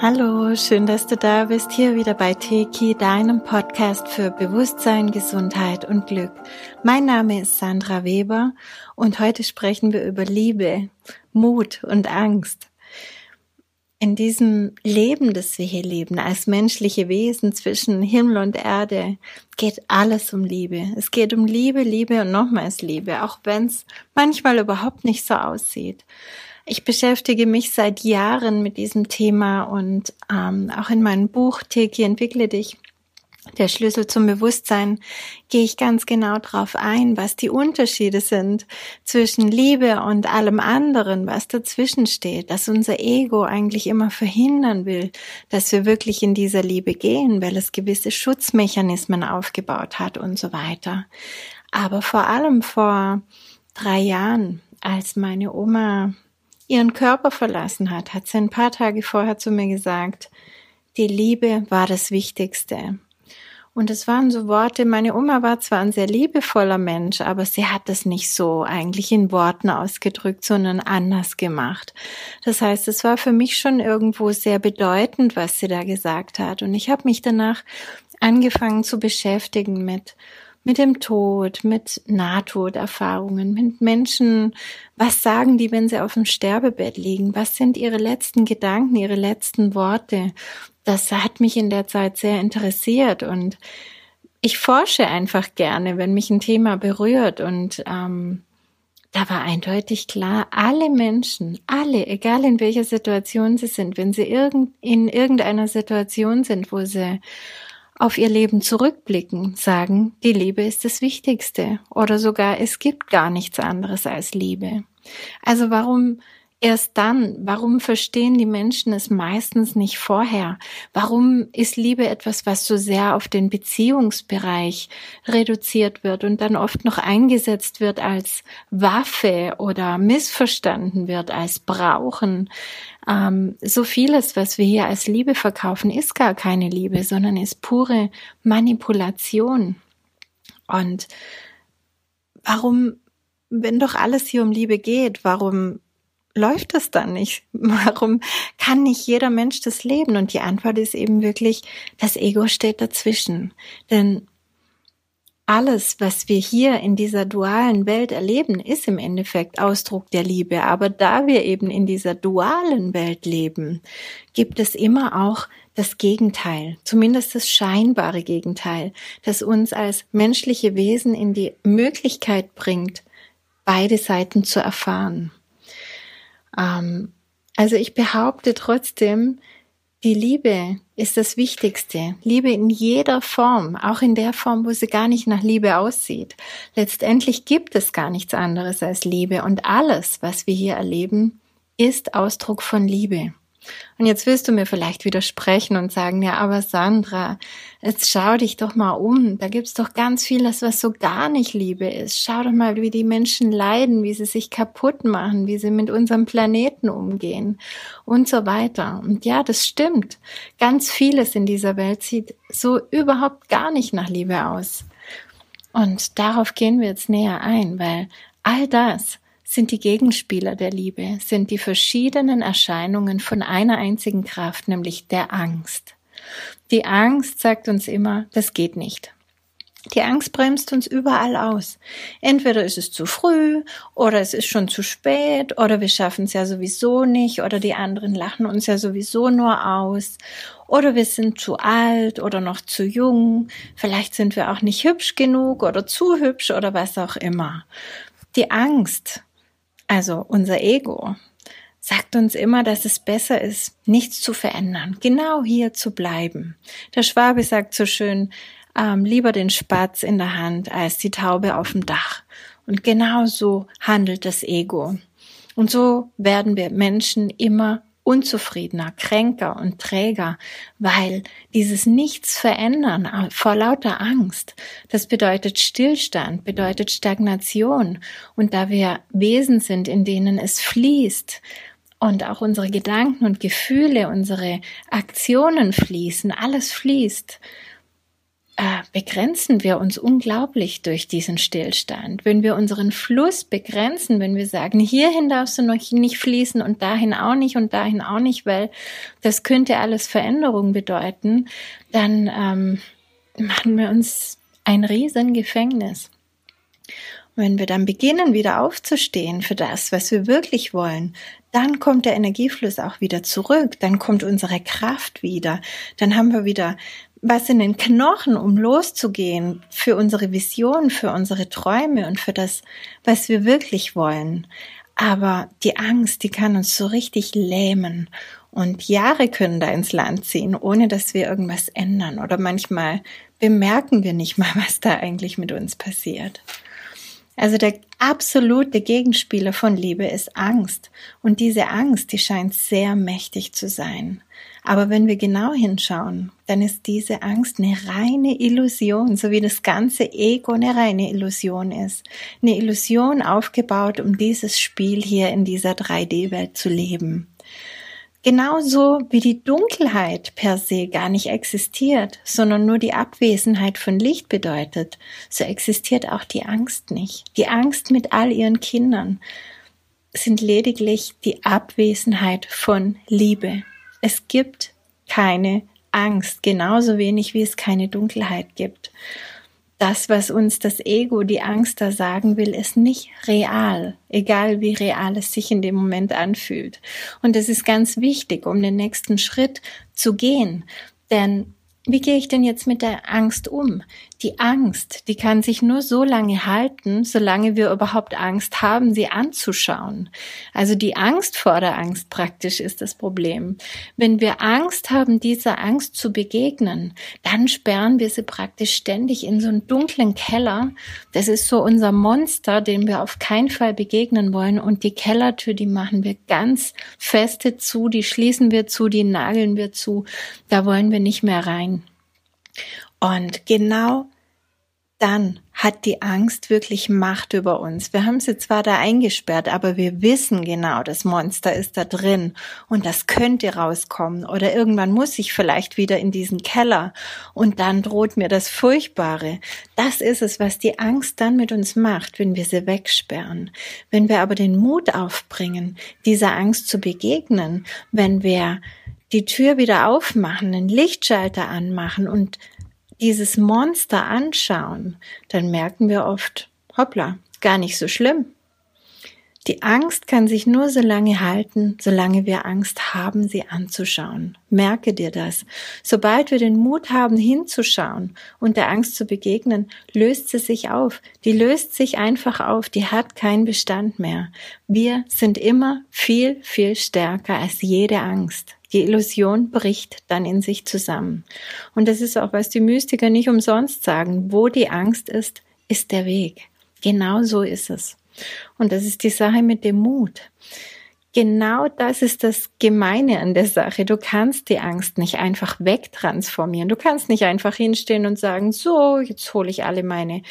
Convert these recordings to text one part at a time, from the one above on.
Hallo, schön, dass du da bist, hier wieder bei Teki, deinem Podcast für Bewusstsein, Gesundheit und Glück. Mein Name ist Sandra Weber und heute sprechen wir über Liebe, Mut und Angst. In diesem Leben, das wir hier leben, als menschliche Wesen zwischen Himmel und Erde, geht alles um Liebe. Es geht um Liebe, Liebe und nochmals Liebe, auch wenn es manchmal überhaupt nicht so aussieht. Ich beschäftige mich seit Jahren mit diesem Thema und ähm, auch in meinem Buch Teki entwickle dich. Der Schlüssel zum Bewusstsein gehe ich ganz genau drauf ein, was die Unterschiede sind zwischen Liebe und allem anderen, was dazwischen steht, dass unser Ego eigentlich immer verhindern will, dass wir wirklich in dieser Liebe gehen, weil es gewisse Schutzmechanismen aufgebaut hat und so weiter. Aber vor allem vor drei Jahren, als meine Oma ihren Körper verlassen hat, hat sie ein paar Tage vorher zu mir gesagt, die Liebe war das Wichtigste. Und es waren so Worte, meine Oma war zwar ein sehr liebevoller Mensch, aber sie hat es nicht so eigentlich in Worten ausgedrückt, sondern anders gemacht. Das heißt, es war für mich schon irgendwo sehr bedeutend, was sie da gesagt hat. Und ich habe mich danach angefangen zu beschäftigen mit mit dem Tod, mit Nahtoderfahrungen, mit Menschen. Was sagen die, wenn sie auf dem Sterbebett liegen? Was sind ihre letzten Gedanken, ihre letzten Worte? Das hat mich in der Zeit sehr interessiert und ich forsche einfach gerne, wenn mich ein Thema berührt und ähm, da war eindeutig klar, alle Menschen, alle, egal in welcher Situation sie sind, wenn sie irgend, in irgendeiner Situation sind, wo sie auf ihr Leben zurückblicken, sagen, die Liebe ist das Wichtigste oder sogar es gibt gar nichts anderes als Liebe. Also warum erst dann? Warum verstehen die Menschen es meistens nicht vorher? Warum ist Liebe etwas, was so sehr auf den Beziehungsbereich reduziert wird und dann oft noch eingesetzt wird als Waffe oder missverstanden wird als Brauchen? Ähm, so vieles, was wir hier als Liebe verkaufen, ist gar keine Liebe, sondern ist pure Manipulation. Und warum, wenn doch alles hier um Liebe geht, warum läuft das dann nicht? Warum kann nicht jeder Mensch das leben? Und die Antwort ist eben wirklich, das Ego steht dazwischen. Denn alles, was wir hier in dieser dualen Welt erleben, ist im Endeffekt Ausdruck der Liebe. Aber da wir eben in dieser dualen Welt leben, gibt es immer auch das Gegenteil, zumindest das scheinbare Gegenteil, das uns als menschliche Wesen in die Möglichkeit bringt, beide Seiten zu erfahren. Ähm, also ich behaupte trotzdem, die Liebe ist das Wichtigste. Liebe in jeder Form, auch in der Form, wo sie gar nicht nach Liebe aussieht. Letztendlich gibt es gar nichts anderes als Liebe und alles, was wir hier erleben, ist Ausdruck von Liebe. Und jetzt willst du mir vielleicht widersprechen und sagen, ja, aber Sandra, jetzt schau dich doch mal um. Da gibt's doch ganz vieles, was so gar nicht Liebe ist. Schau doch mal, wie die Menschen leiden, wie sie sich kaputt machen, wie sie mit unserem Planeten umgehen und so weiter. Und ja, das stimmt. Ganz vieles in dieser Welt sieht so überhaupt gar nicht nach Liebe aus. Und darauf gehen wir jetzt näher ein, weil all das, sind die Gegenspieler der Liebe, sind die verschiedenen Erscheinungen von einer einzigen Kraft, nämlich der Angst. Die Angst sagt uns immer, das geht nicht. Die Angst bremst uns überall aus. Entweder ist es zu früh oder es ist schon zu spät oder wir schaffen es ja sowieso nicht oder die anderen lachen uns ja sowieso nur aus oder wir sind zu alt oder noch zu jung. Vielleicht sind wir auch nicht hübsch genug oder zu hübsch oder was auch immer. Die Angst also unser Ego, sagt uns immer, dass es besser ist, nichts zu verändern, genau hier zu bleiben. Der Schwabe sagt so schön, ähm, lieber den Spatz in der Hand als die Taube auf dem Dach. Und genau so handelt das Ego. Und so werden wir Menschen immer unzufriedener, kränker und träger, weil dieses Nichts verändern äh, vor lauter Angst, das bedeutet Stillstand, bedeutet Stagnation. Und da wir Wesen sind, in denen es fließt, und auch unsere Gedanken und Gefühle, unsere Aktionen fließen, alles fließt, äh, begrenzen wir uns unglaublich durch diesen Stillstand. Wenn wir unseren Fluss begrenzen, wenn wir sagen, hierhin darfst du noch nicht fließen und dahin auch nicht und dahin auch nicht, weil das könnte alles Veränderung bedeuten, dann ähm, machen wir uns ein riesen Gefängnis. wenn wir dann beginnen, wieder aufzustehen für das, was wir wirklich wollen, dann kommt der Energiefluss auch wieder zurück, dann kommt unsere Kraft wieder, dann haben wir wieder was in den Knochen, um loszugehen für unsere Vision, für unsere Träume und für das, was wir wirklich wollen. Aber die Angst, die kann uns so richtig lähmen und Jahre können da ins Land ziehen, ohne dass wir irgendwas ändern. Oder manchmal bemerken wir nicht mal, was da eigentlich mit uns passiert. Also der absolute Gegenspieler von Liebe ist Angst. Und diese Angst, die scheint sehr mächtig zu sein. Aber wenn wir genau hinschauen, dann ist diese Angst eine reine Illusion, so wie das ganze Ego eine reine Illusion ist. Eine Illusion aufgebaut, um dieses Spiel hier in dieser 3D-Welt zu leben. Genauso wie die Dunkelheit per se gar nicht existiert, sondern nur die Abwesenheit von Licht bedeutet, so existiert auch die Angst nicht. Die Angst mit all ihren Kindern sind lediglich die Abwesenheit von Liebe. Es gibt keine Angst, genauso wenig wie es keine Dunkelheit gibt das, was uns das Ego, die Angst da sagen will, ist nicht real, egal wie real es sich in dem Moment anfühlt. Und es ist ganz wichtig, um den nächsten Schritt zu gehen. Denn wie gehe ich denn jetzt mit der Angst um? Die Angst, die kann sich nur so lange halten, solange wir überhaupt Angst haben, sie anzuschauen. Also die Angst vor der Angst praktisch ist das Problem. Wenn wir Angst haben, dieser Angst zu begegnen, dann sperren wir sie praktisch ständig in so einen dunklen Keller. Das ist so unser Monster, dem wir auf keinen Fall begegnen wollen. Und die Kellertür, die machen wir ganz feste zu, die schließen wir zu, die nageln wir zu. Da wollen wir nicht mehr rein. Und genau dann hat die Angst wirklich Macht über uns. Wir haben sie zwar da eingesperrt, aber wir wissen genau, das Monster ist da drin und das könnte rauskommen oder irgendwann muss ich vielleicht wieder in diesen Keller und dann droht mir das Furchtbare. Das ist es, was die Angst dann mit uns macht, wenn wir sie wegsperren. Wenn wir aber den Mut aufbringen, dieser Angst zu begegnen, wenn wir die Tür wieder aufmachen, den Lichtschalter anmachen und dieses Monster anschauen, dann merken wir oft, hoppla, gar nicht so schlimm. Die Angst kann sich nur so lange halten, solange wir Angst haben, sie anzuschauen. Merke dir das. Sobald wir den Mut haben, hinzuschauen und der Angst zu begegnen, löst sie sich auf. Die löst sich einfach auf. Die hat keinen Bestand mehr. Wir sind immer viel, viel stärker als jede Angst. Die Illusion bricht dann in sich zusammen. Und das ist auch, was die Mystiker nicht umsonst sagen. Wo die Angst ist, ist der Weg. Genau so ist es. Und das ist die Sache mit dem Mut. Genau das ist das Gemeine an der Sache. Du kannst die Angst nicht einfach wegtransformieren. Du kannst nicht einfach hinstehen und sagen, so, jetzt hole ich alle meine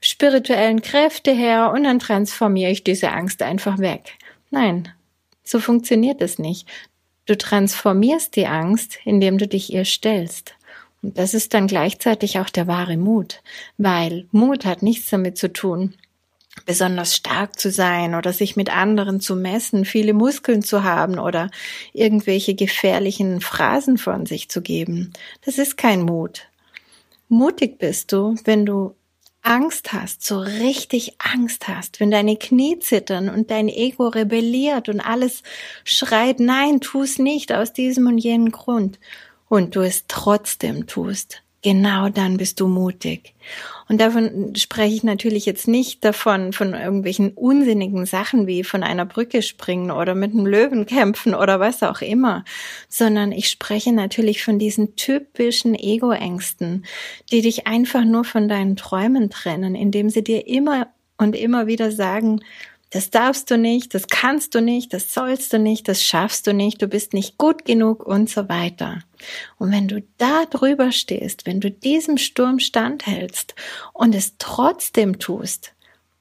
spirituellen Kräfte her und dann transformiere ich diese Angst einfach weg. Nein, so funktioniert es nicht. Du transformierst die Angst, indem du dich ihr stellst. Und das ist dann gleichzeitig auch der wahre Mut, weil Mut hat nichts damit zu tun, besonders stark zu sein oder sich mit anderen zu messen, viele Muskeln zu haben oder irgendwelche gefährlichen Phrasen von sich zu geben. Das ist kein Mut. Mutig bist du, wenn du Angst hast, so richtig Angst hast, wenn deine Knie zittern und dein Ego rebelliert und alles schreit, nein, tu es nicht aus diesem und jenem Grund. Und du es trotzdem tust, genau dann bist du mutig. Und davon spreche ich natürlich jetzt nicht davon, von irgendwelchen unsinnigen Sachen wie von einer Brücke springen oder mit einem Löwen kämpfen oder was auch immer, sondern ich spreche natürlich von diesen typischen Ego-Ängsten, die dich einfach nur von deinen Träumen trennen, indem sie dir immer und immer wieder sagen, das darfst du nicht, das kannst du nicht, das sollst du nicht, das schaffst du nicht, du bist nicht gut genug und so weiter. Und wenn du da drüber stehst, wenn du diesem Sturm standhältst und es trotzdem tust,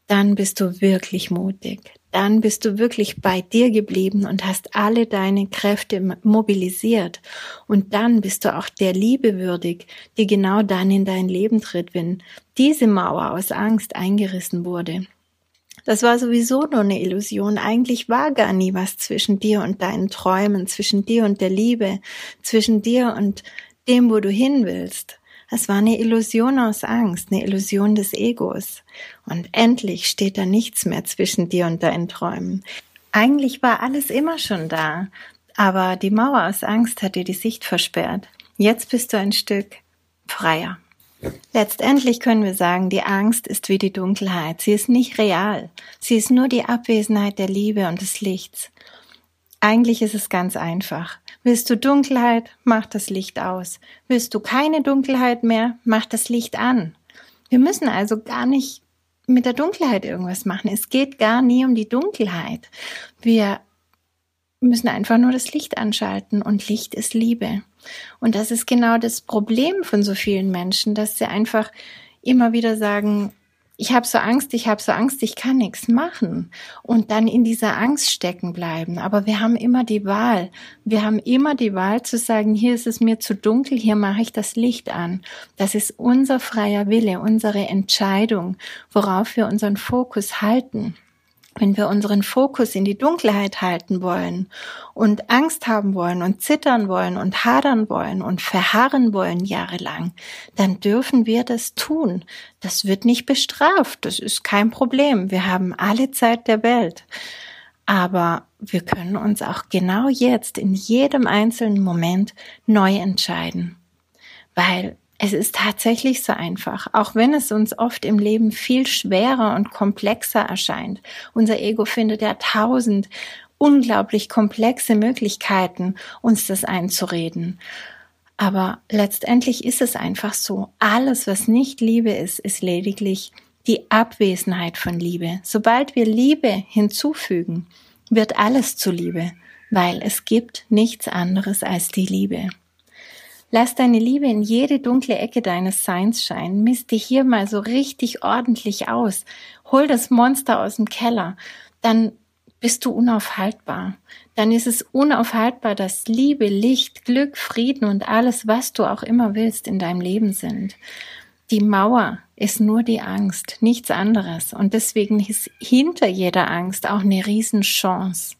dann bist du wirklich mutig. dann bist du wirklich bei dir geblieben und hast alle deine Kräfte mobilisiert. Und dann bist du auch der Liebe würdig, die genau dann in dein Leben tritt, wenn diese Mauer aus Angst eingerissen wurde. Das war sowieso nur eine Illusion. Eigentlich war gar nie was zwischen dir und deinen Träumen, zwischen dir und der Liebe, zwischen dir und dem, wo du hin willst. Es war eine Illusion aus Angst, eine Illusion des Egos. Und endlich steht da nichts mehr zwischen dir und deinen Träumen. Eigentlich war alles immer schon da, aber die Mauer aus Angst hat dir die Sicht versperrt. Jetzt bist du ein Stück freier. Letztendlich können wir sagen, die Angst ist wie die Dunkelheit. Sie ist nicht real. Sie ist nur die Abwesenheit der Liebe und des Lichts. Eigentlich ist es ganz einfach. Willst du Dunkelheit, mach das Licht aus. Willst du keine Dunkelheit mehr, mach das Licht an. Wir müssen also gar nicht mit der Dunkelheit irgendwas machen. Es geht gar nie um die Dunkelheit. Wir müssen einfach nur das Licht anschalten und Licht ist Liebe. Und das ist genau das Problem von so vielen Menschen, dass sie einfach immer wieder sagen, ich habe so Angst, ich habe so Angst, ich kann nichts machen und dann in dieser Angst stecken bleiben. Aber wir haben immer die Wahl. Wir haben immer die Wahl zu sagen, hier ist es mir zu dunkel, hier mache ich das Licht an. Das ist unser freier Wille, unsere Entscheidung, worauf wir unseren Fokus halten wenn wir unseren Fokus in die Dunkelheit halten wollen und Angst haben wollen und zittern wollen und hadern wollen und verharren wollen jahrelang, dann dürfen wir das tun. Das wird nicht bestraft, das ist kein Problem. Wir haben alle Zeit der Welt. Aber wir können uns auch genau jetzt in jedem einzelnen Moment neu entscheiden. Weil es ist tatsächlich so einfach, auch wenn es uns oft im Leben viel schwerer und komplexer erscheint. Unser Ego findet ja tausend unglaublich komplexe Möglichkeiten, uns das einzureden. Aber letztendlich ist es einfach so. Alles, was nicht Liebe ist, ist lediglich die Abwesenheit von Liebe. Sobald wir Liebe hinzufügen, wird alles zu Liebe, weil es gibt nichts anderes als die Liebe. Lass deine Liebe in jede dunkle Ecke deines Seins scheinen. Misst dich hier mal so richtig ordentlich aus. Hol das Monster aus dem Keller. Dann bist du unaufhaltbar. Dann ist es unaufhaltbar, dass Liebe, Licht, Glück, Frieden und alles, was du auch immer willst, in deinem Leben sind. Die Mauer ist nur die Angst, nichts anderes. Und deswegen ist hinter jeder Angst auch eine Riesenchance.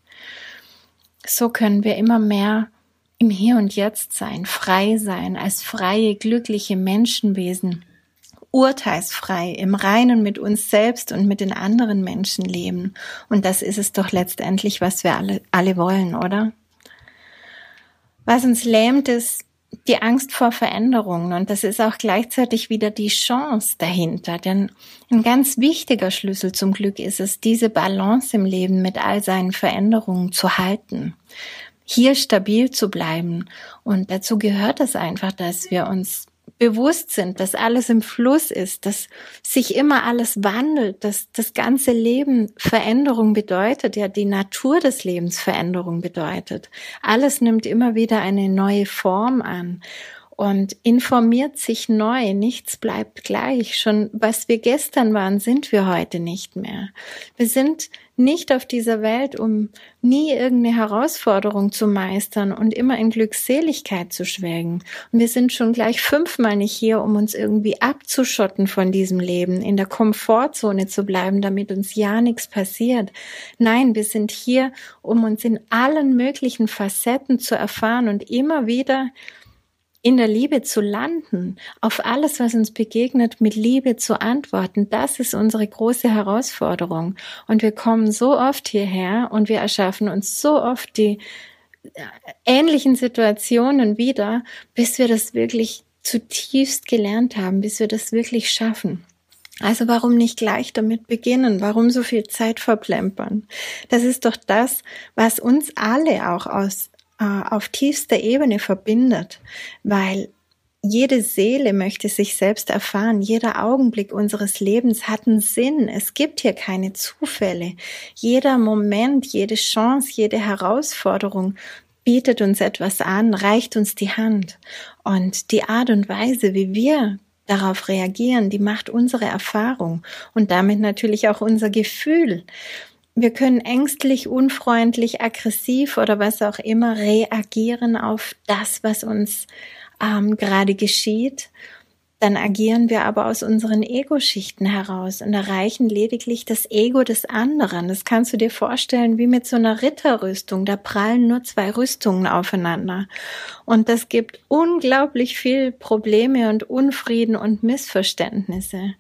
So können wir immer mehr im Hier und Jetzt sein, frei sein, als freie, glückliche Menschenwesen, urteilsfrei, im Reinen mit uns selbst und mit den anderen Menschen leben. Und das ist es doch letztendlich, was wir alle, alle wollen, oder? Was uns lähmt, ist die Angst vor Veränderungen und das ist auch gleichzeitig wieder die Chance dahinter, denn ein ganz wichtiger Schlüssel zum Glück ist es, diese Balance im Leben mit all seinen Veränderungen zu halten hier stabil zu bleiben. Und dazu gehört es einfach, dass wir uns bewusst sind, dass alles im Fluss ist, dass sich immer alles wandelt, dass das ganze Leben Veränderung bedeutet, ja die Natur des Lebens Veränderung bedeutet. Alles nimmt immer wieder eine neue Form an und informiert sich neu. Nichts bleibt gleich. Schon was wir gestern waren, sind wir heute nicht mehr. Wir sind nicht auf dieser Welt, um nie irgendeine Herausforderung zu meistern und immer in Glückseligkeit zu schwelgen. Und wir sind schon gleich fünfmal nicht hier, um uns irgendwie abzuschotten von diesem Leben, in der Komfortzone zu bleiben, damit uns ja nichts passiert. Nein, wir sind hier, um uns in allen möglichen Facetten zu erfahren und immer wieder in der Liebe zu landen, auf alles, was uns begegnet, mit Liebe zu antworten, das ist unsere große Herausforderung. Und wir kommen so oft hierher und wir erschaffen uns so oft die äh, ähnlichen Situationen wieder, bis wir das wirklich zutiefst gelernt haben, bis wir das wirklich schaffen. Also warum nicht gleich damit beginnen? Warum so viel Zeit verplempern? Das ist doch das, was uns alle auch aus auf tiefster Ebene verbindet, weil jede Seele möchte sich selbst erfahren. Jeder Augenblick unseres Lebens hat einen Sinn. Es gibt hier keine Zufälle. Jeder Moment, jede Chance, jede Herausforderung bietet uns etwas an, reicht uns die Hand. Und die Art und Weise, wie wir darauf reagieren, die macht unsere Erfahrung und damit natürlich auch unser Gefühl. Wir können ängstlich, unfreundlich, aggressiv oder was auch immer reagieren auf das, was uns ähm, gerade geschieht dann agieren wir aber aus unseren Ego-Schichten heraus und erreichen lediglich das Ego des anderen. Das kannst du dir vorstellen wie mit so einer Ritterrüstung. Da prallen nur zwei Rüstungen aufeinander. Und das gibt unglaublich viel Probleme und Unfrieden und Missverständnisse.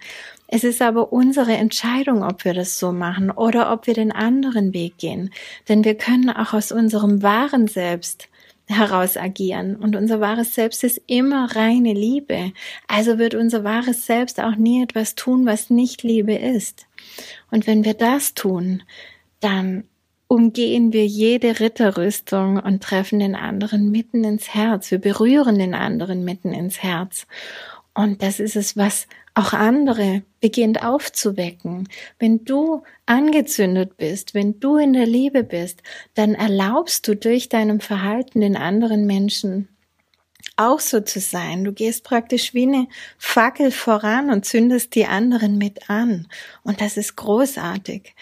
Es ist aber unsere Entscheidung, ob wir das so machen oder ob wir den anderen Weg gehen. Denn wir können auch aus unserem wahren Selbst heraus agieren. Und unser wahres Selbst ist immer reine Liebe. Also wird unser wahres Selbst auch nie etwas tun, was nicht Liebe ist. Und wenn wir das tun, dann umgehen wir jede Ritterrüstung und treffen den anderen mitten ins Herz. Wir berühren den anderen mitten ins Herz. Und das ist es, was auch andere beginnt aufzuwecken. Wenn du angezündet bist, wenn du in der Liebe bist, dann erlaubst du durch deinem Verhalten den anderen Menschen auch so zu sein. Du gehst praktisch wie eine Fackel voran und zündest die anderen mit an. Und das ist großartig.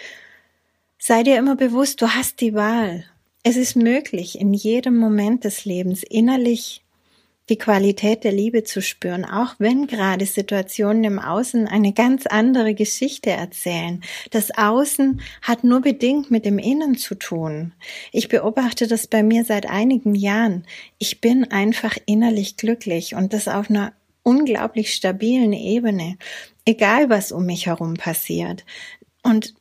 Sei dir immer bewusst, du hast die Wahl. Es ist möglich, in jedem Moment des Lebens innerlich die Qualität der Liebe zu spüren, auch wenn gerade Situationen im Außen eine ganz andere Geschichte erzählen. Das Außen hat nur bedingt mit dem Innen zu tun. Ich beobachte das bei mir seit einigen Jahren. Ich bin einfach innerlich glücklich und das auf einer unglaublich stabilen Ebene, egal was um mich herum passiert. Und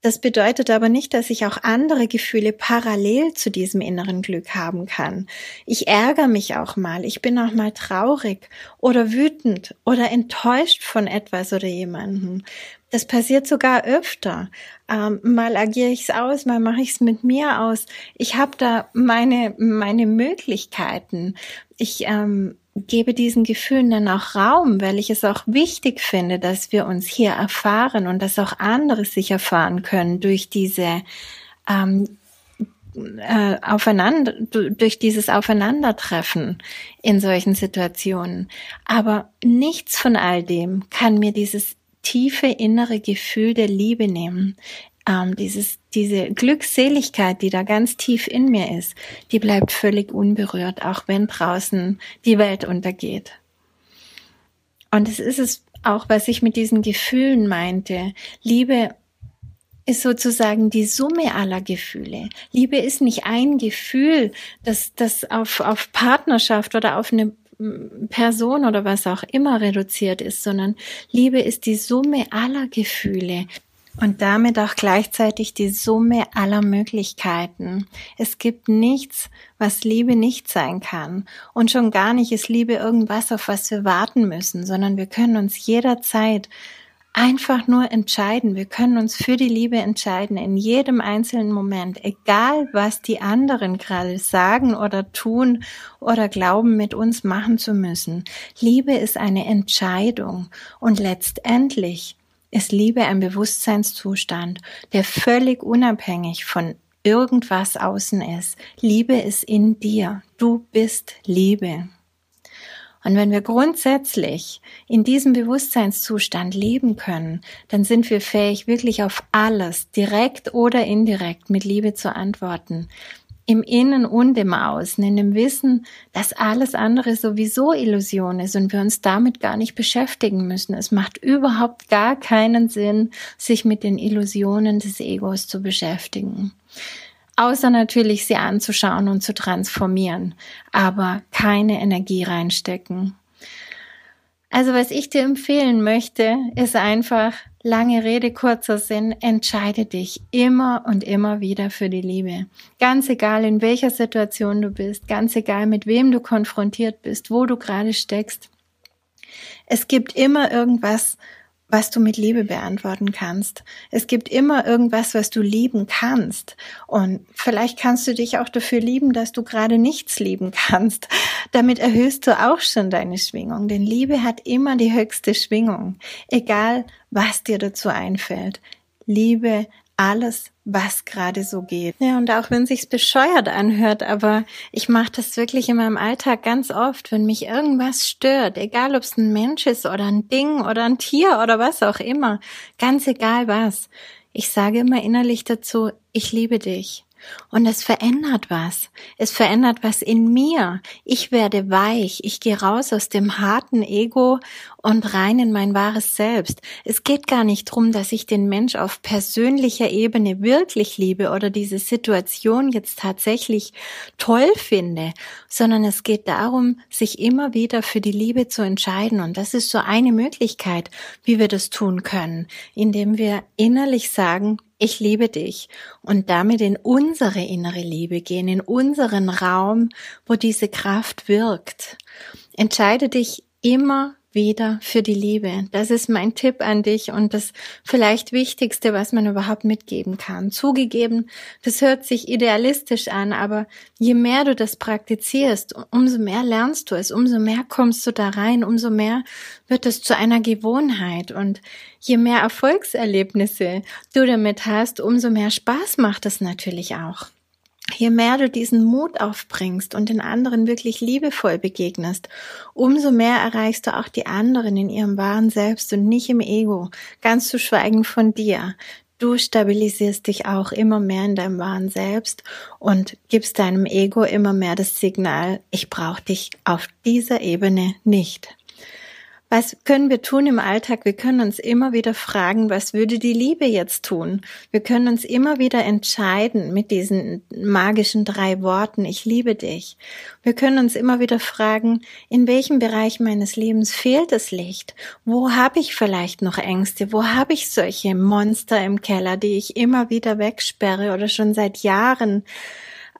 das bedeutet aber nicht, dass ich auch andere Gefühle parallel zu diesem inneren Glück haben kann. Ich ärgere mich auch mal, ich bin auch mal traurig oder wütend oder enttäuscht von etwas oder jemanden. Das passiert sogar öfter. Ähm, mal agiere ich es aus, mal mache ich es mit mir aus. Ich habe da meine meine Möglichkeiten. Ich ähm, gebe diesen Gefühlen dann auch Raum, weil ich es auch wichtig finde, dass wir uns hier erfahren und dass auch andere sich erfahren können durch diese ähm, äh, aufeinander, durch dieses Aufeinandertreffen in solchen Situationen. Aber nichts von all dem kann mir dieses tiefe innere Gefühl der Liebe nehmen ähm, dieses, diese Glückseligkeit, die da ganz tief in mir ist, die bleibt völlig unberührt, auch wenn draußen die Welt untergeht. Und es ist es auch, was ich mit diesen Gefühlen meinte. Liebe ist sozusagen die Summe aller Gefühle. Liebe ist nicht ein Gefühl, das, das auf, auf Partnerschaft oder auf eine Person oder was auch immer reduziert ist, sondern Liebe ist die Summe aller Gefühle, und damit auch gleichzeitig die Summe aller Möglichkeiten. Es gibt nichts, was Liebe nicht sein kann. Und schon gar nicht ist Liebe irgendwas, auf was wir warten müssen, sondern wir können uns jederzeit einfach nur entscheiden. Wir können uns für die Liebe entscheiden in jedem einzelnen Moment, egal was die anderen gerade sagen oder tun oder glauben, mit uns machen zu müssen. Liebe ist eine Entscheidung und letztendlich ist Liebe ein Bewusstseinszustand, der völlig unabhängig von irgendwas außen ist. Liebe ist in dir. Du bist Liebe. Und wenn wir grundsätzlich in diesem Bewusstseinszustand leben können, dann sind wir fähig, wirklich auf alles, direkt oder indirekt, mit Liebe zu antworten im Innen und im Außen, in dem Wissen, dass alles andere sowieso Illusion ist und wir uns damit gar nicht beschäftigen müssen. Es macht überhaupt gar keinen Sinn, sich mit den Illusionen des Egos zu beschäftigen. Außer natürlich sie anzuschauen und zu transformieren, aber keine Energie reinstecken. Also was ich dir empfehlen möchte, ist einfach, lange Rede, kurzer Sinn, entscheide dich immer und immer wieder für die Liebe. Ganz egal, in welcher Situation du bist, ganz egal, mit wem du konfrontiert bist, wo du gerade steckst. Es gibt immer irgendwas, was du mit Liebe beantworten kannst. Es gibt immer irgendwas, was du lieben kannst. Und vielleicht kannst du dich auch dafür lieben, dass du gerade nichts lieben kannst. Damit erhöhst du auch schon deine Schwingung. Denn Liebe hat immer die höchste Schwingung. Egal, was dir dazu einfällt. Liebe alles, was gerade so geht. Ja, und auch wenn sich's bescheuert anhört, aber ich mache das wirklich in meinem Alltag ganz oft, wenn mich irgendwas stört, egal ob es ein Mensch ist oder ein Ding oder ein Tier oder was auch immer, ganz egal was. Ich sage immer innerlich dazu, ich liebe dich. Und es verändert was. Es verändert was in mir. Ich werde weich. Ich gehe raus aus dem harten Ego und rein in mein wahres Selbst. Es geht gar nicht drum, dass ich den Mensch auf persönlicher Ebene wirklich liebe oder diese Situation jetzt tatsächlich toll finde, sondern es geht darum, sich immer wieder für die Liebe zu entscheiden. Und das ist so eine Möglichkeit, wie wir das tun können, indem wir innerlich sagen, ich liebe dich und damit in unsere innere Liebe gehen, in unseren Raum, wo diese Kraft wirkt. Entscheide dich immer wieder für die Liebe. Das ist mein Tipp an dich und das vielleicht Wichtigste, was man überhaupt mitgeben kann. Zugegeben, das hört sich idealistisch an, aber je mehr du das praktizierst, umso mehr lernst du es, umso mehr kommst du da rein, umso mehr wird es zu einer Gewohnheit und je mehr Erfolgserlebnisse du damit hast, umso mehr Spaß macht es natürlich auch je mehr du diesen Mut aufbringst und den anderen wirklich liebevoll begegnest, umso mehr erreichst du auch die anderen in ihrem wahren Selbst und nicht im Ego, ganz zu schweigen von dir. Du stabilisierst dich auch immer mehr in deinem wahren Selbst und gibst deinem Ego immer mehr das Signal, ich brauche dich auf dieser Ebene nicht. Was können wir tun im Alltag? Wir können uns immer wieder fragen, was würde die Liebe jetzt tun? Wir können uns immer wieder entscheiden mit diesen magischen drei Worten, ich liebe dich. Wir können uns immer wieder fragen, in welchem Bereich meines Lebens fehlt das Licht? Wo habe ich vielleicht noch Ängste? Wo habe ich solche Monster im Keller, die ich immer wieder wegsperre oder schon seit Jahren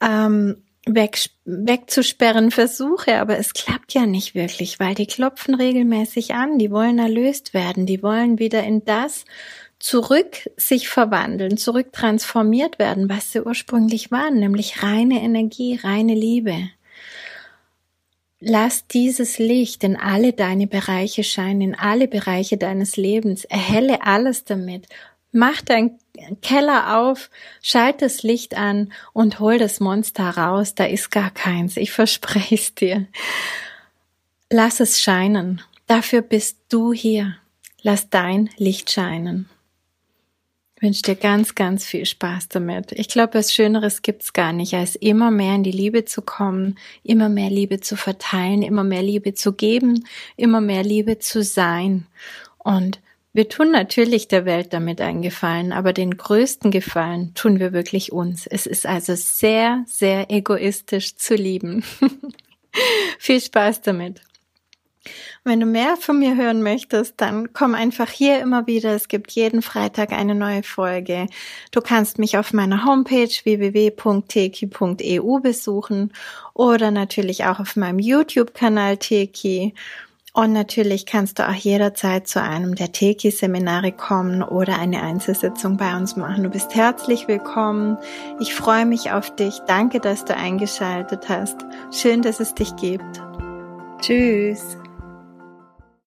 ähm, weg, wegzusperren versuche, aber es klappt ja nicht wirklich, weil die klopfen regelmäßig an, die wollen erlöst werden, die wollen wieder in das zurück sich verwandeln, zurück transformiert werden, was sie ursprünglich waren, nämlich reine Energie, reine Liebe. Lass dieses Licht in alle deine Bereiche scheinen, in alle Bereiche deines Lebens, erhelle alles damit, Mach dein Keller auf, schalt das Licht an und hol das Monster raus. Da ist gar keins. Ich verspreche es dir. Lass es scheinen. Dafür bist du hier. Lass dein Licht scheinen. Ich wünsche dir ganz, ganz viel Spaß damit. Ich glaube, was Schöneres gibt's gar nicht, als immer mehr in die Liebe zu kommen, immer mehr Liebe zu verteilen, immer mehr Liebe zu geben, immer mehr Liebe zu sein. Und wir tun natürlich der Welt damit einen Gefallen, aber den größten Gefallen tun wir wirklich uns. Es ist also sehr, sehr egoistisch zu lieben. Viel Spaß damit. Wenn du mehr von mir hören möchtest, dann komm einfach hier immer wieder. Es gibt jeden Freitag eine neue Folge. Du kannst mich auf meiner Homepage www.teki.eu besuchen oder natürlich auch auf meinem YouTube-Kanal Teki. Und natürlich kannst du auch jederzeit zu einem der Teki-Seminare kommen oder eine Einzelsitzung bei uns machen. Du bist herzlich willkommen. Ich freue mich auf dich. Danke, dass du eingeschaltet hast. Schön, dass es dich gibt. Tschüss.